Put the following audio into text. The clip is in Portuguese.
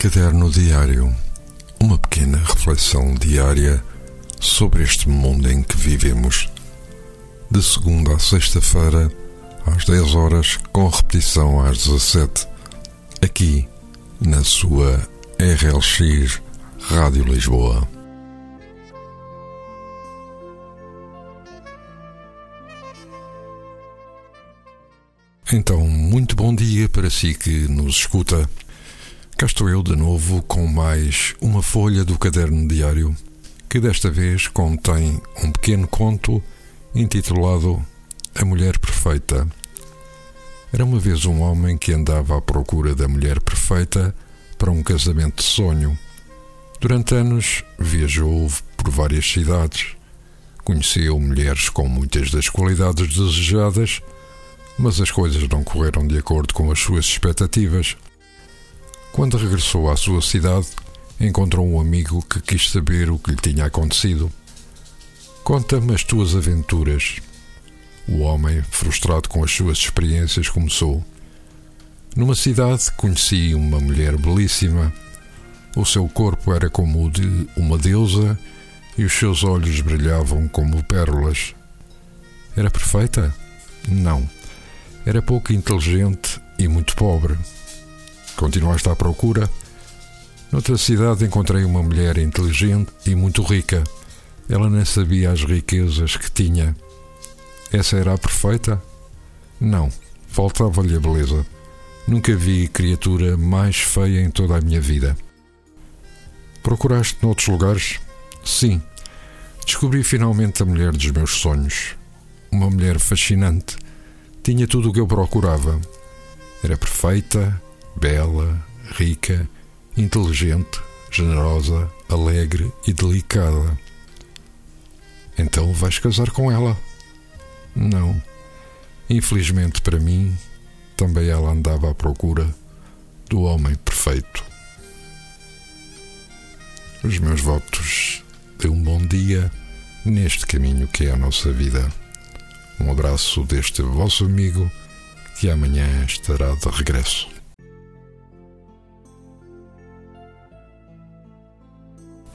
Caderno Diário Uma pequena reflexão diária sobre este mundo em que vivemos. De segunda a sexta-feira, às 10 horas, com repetição às 17, aqui na sua RLX Rádio Lisboa. Então, muito bom dia para si que nos escuta. Cá estou eu de novo com mais uma folha do caderno diário, que desta vez contém um pequeno conto intitulado A Mulher Perfeita. Era uma vez um homem que andava à procura da mulher perfeita para um casamento de sonho. Durante anos viajou por várias cidades, conheceu mulheres com muitas das qualidades desejadas mas as coisas não correram de acordo com as suas expectativas. Quando regressou à sua cidade, encontrou um amigo que quis saber o que lhe tinha acontecido. Conta-me as tuas aventuras. O homem, frustrado com as suas experiências, começou. Numa cidade conheci uma mulher belíssima. O seu corpo era como o de uma deusa e os seus olhos brilhavam como pérolas. Era perfeita? Não era pouco inteligente e muito pobre. Continuaste à procura? Noutra cidade encontrei uma mulher inteligente e muito rica. Ela nem sabia as riquezas que tinha. Essa era a perfeita? Não, faltava-lhe a beleza. Nunca vi criatura mais feia em toda a minha vida. Procuraste noutros lugares? Sim. Descobri finalmente a mulher dos meus sonhos. Uma mulher fascinante tinha tudo o que eu procurava. Era perfeita, bela, rica, inteligente, generosa, alegre e delicada. Então vais casar com ela? Não. Infelizmente para mim, também ela andava à procura do homem perfeito. Os meus votos de um bom dia neste caminho que é a nossa vida. Um abraço deste vosso amigo que amanhã estará de regresso.